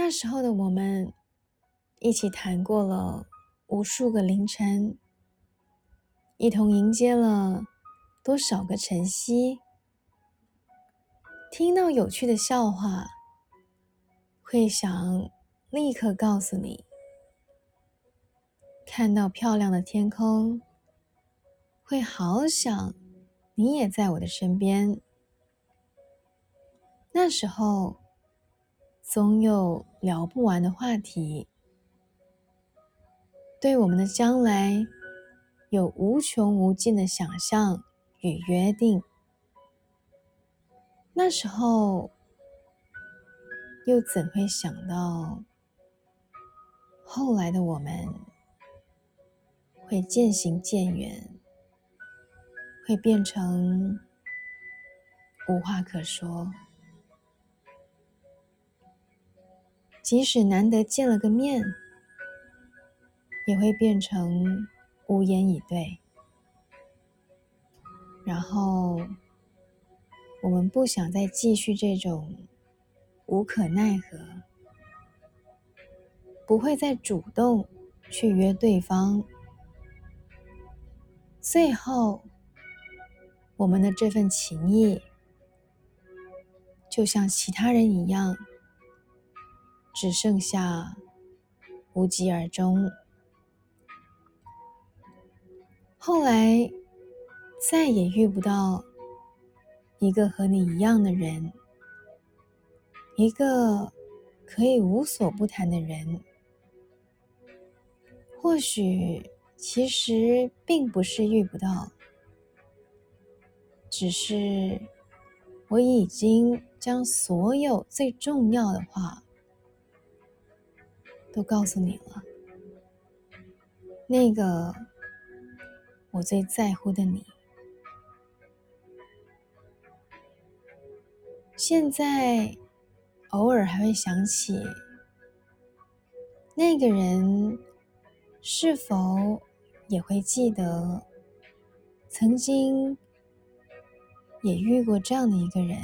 那时候的我们，一起谈过了无数个凌晨，一同迎接了多少个晨曦。听到有趣的笑话，会想立刻告诉你；看到漂亮的天空，会好想你也在我的身边。那时候。总有聊不完的话题，对我们的将来有无穷无尽的想象与约定。那时候，又怎会想到后来的我们会渐行渐远，会变成无话可说？即使难得见了个面，也会变成无言以对。然后，我们不想再继续这种无可奈何，不会再主动去约对方。最后，我们的这份情谊，就像其他人一样。只剩下无疾而终。后来再也遇不到一个和你一样的人，一个可以无所不谈的人。或许其实并不是遇不到，只是我已经将所有最重要的话。都告诉你了，那个我最在乎的你，现在偶尔还会想起那个人，是否也会记得曾经也遇过这样的一个人，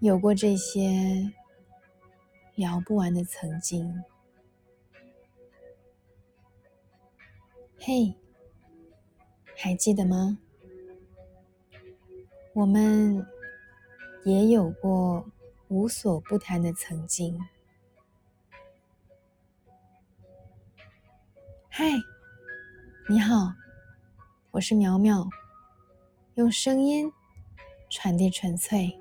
有过这些。聊不完的曾经，嘿，还记得吗？我们也有过无所不谈的曾经。嗨，你好，我是苗苗，用声音传递纯粹。